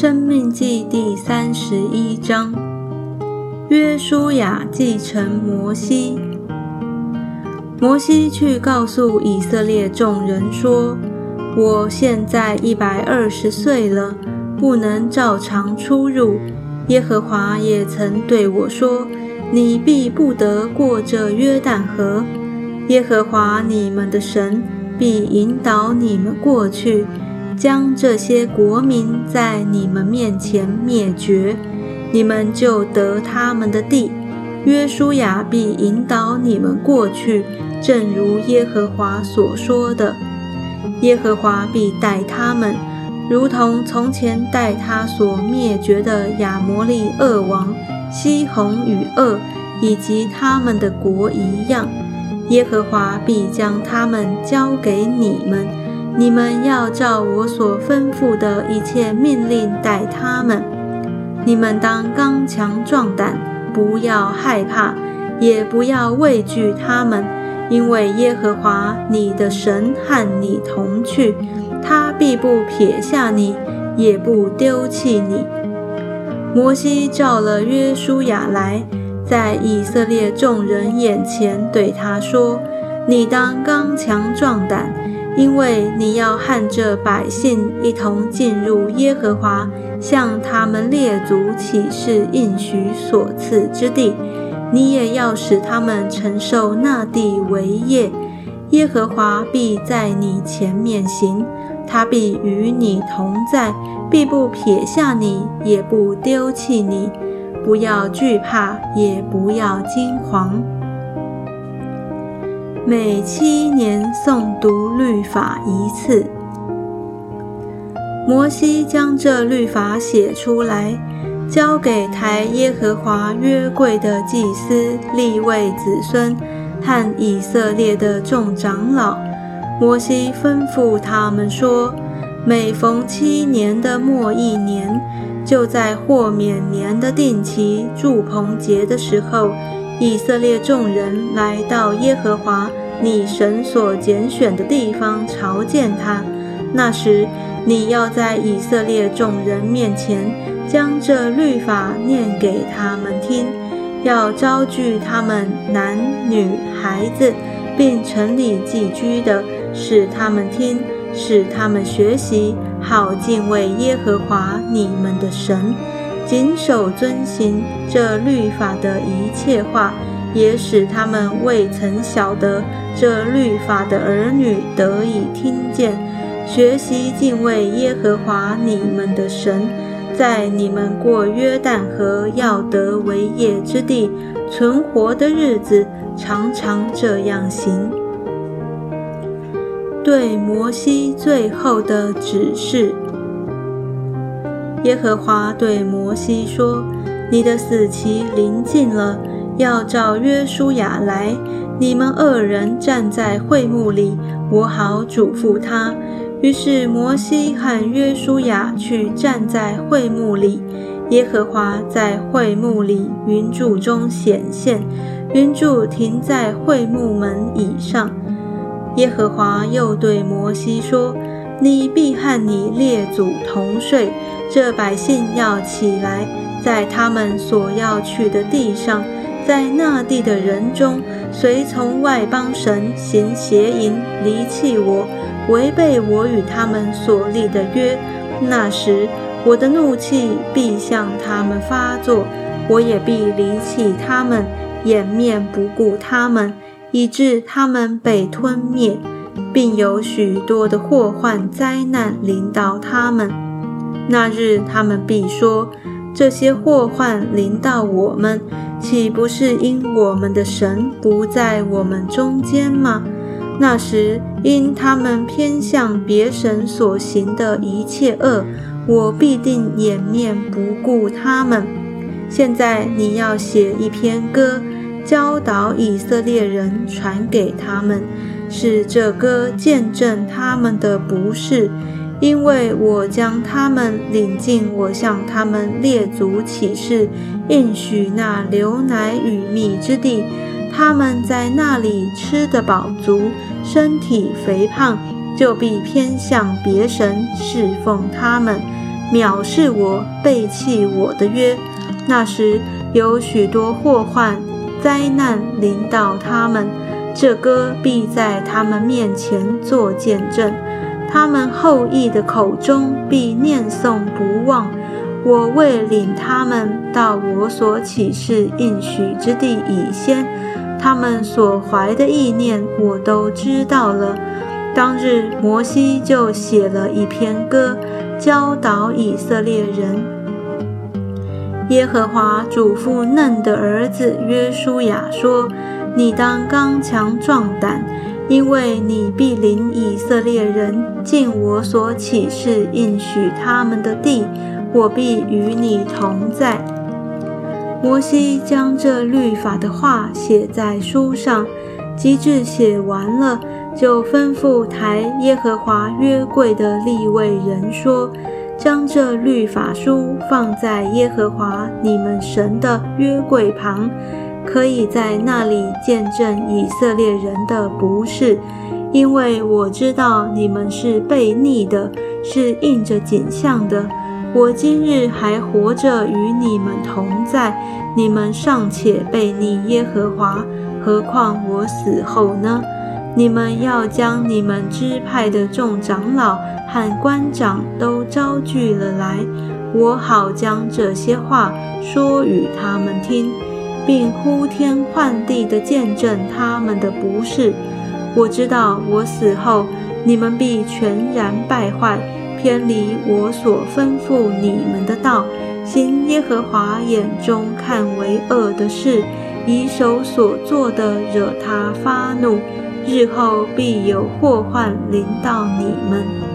生命记第三十一章，约书亚继承摩西。摩西去告诉以色列众人说：“我现在一百二十岁了，不能照常出入。耶和华也曾对我说：你必不得过这约旦河。耶和华你们的神必引导你们过去。”将这些国民在你们面前灭绝，你们就得他们的地。约书亚必引导你们过去，正如耶和华所说的。耶和华必待他们，如同从前待他所灭绝的亚摩利二王西宏与恶，以及他们的国一样。耶和华必将他们交给你们。你们要照我所吩咐的一切命令待他们。你们当刚强壮胆，不要害怕，也不要畏惧他们，因为耶和华你的神和你同去，他必不撇下你，也不丢弃你。摩西召了约书亚来，在以色列众人眼前对他说：“你当刚强壮胆。”因为你要和这百姓一同进入耶和华向他们列祖起誓应许所赐之地，你也要使他们承受那地为业。耶和华必在你前面行，他必与你同在，必不撇下你，也不丢弃你。不要惧怕，也不要惊惶。每七年诵读律法一次。摩西将这律法写出来，交给抬耶和华约柜的祭司立位子孙和以色列的众长老。摩西吩咐他们说：每逢七年的末一年，就在豁免年的定期祝棚节的时候。以色列众人来到耶和华你神所拣选的地方朝见他。那时，你要在以色列众人面前将这律法念给他们听，要招聚他们男女孩子，并城里寄居的，使他们听，使他们学习，好敬畏耶和华你们的神。谨守遵行这律法的一切话，也使他们未曾晓得这律法的儿女得以听见，学习敬畏耶和华你们的神，在你们过约旦河要得为业之地存活的日子，常常这样行。对摩西最后的指示。耶和华对摩西说：“你的死期临近了，要召约书亚来，你们二人站在会幕里，我好嘱咐他。”于是摩西和约书亚去站在会幕里，耶和华在会幕里云柱中显现，云柱停在会幕门以上。耶和华又对摩西说：“你必和你列祖同睡。”这百姓要起来，在他们所要去的地上，在那地的人中，随从外邦神行邪淫，离弃我，违背我与他们所立的约。那时，我的怒气必向他们发作，我也必离弃他们，掩面不顾他们，以致他们被吞灭，并有许多的祸患灾难临到他们。那日，他们必说：“这些祸患临到我们，岂不是因我们的神不在我们中间吗？”那时，因他们偏向别神所行的一切恶，我必定掩面不顾他们。现在，你要写一篇歌，教导以色列人，传给他们，使这歌见证他们的不是。因为我将他们领进我向他们列祖起誓应许那流奶与蜜之地，他们在那里吃得饱足，身体肥胖，就必偏向别神侍奉他们，藐视我、背弃我的约，那时有许多祸患、灾难临到他们。这歌必在他们面前作见证，他们后裔的口中必念诵不忘。我为领他们到我所启示应许之地以先，他们所怀的意念我都知道了。当日摩西就写了一篇歌，教导以色列人。耶和华嘱咐嫩的儿子约书亚说：“你当刚强壮胆，因为你必领以色列人进我所启示应许他们的地。”我必与你同在。摩西将这律法的话写在书上，及至写完了，就吩咐抬耶和华约柜的立位人说：“将这律法书放在耶和华你们神的约柜旁，可以在那里见证以色列人的不是，因为我知道你们是悖逆的，是应着景象的。”我今日还活着与你们同在，你们尚且背逆耶和华，何况我死后呢？你们要将你们支派的众长老和官长都招聚了来，我好将这些话说与他们听，并呼天唤地的见证他们的不是。我知道我死后，你们必全然败坏。偏离我所吩咐你们的道，行耶和华眼中看为恶的事，以手所做的惹他发怒，日后必有祸患临到你们。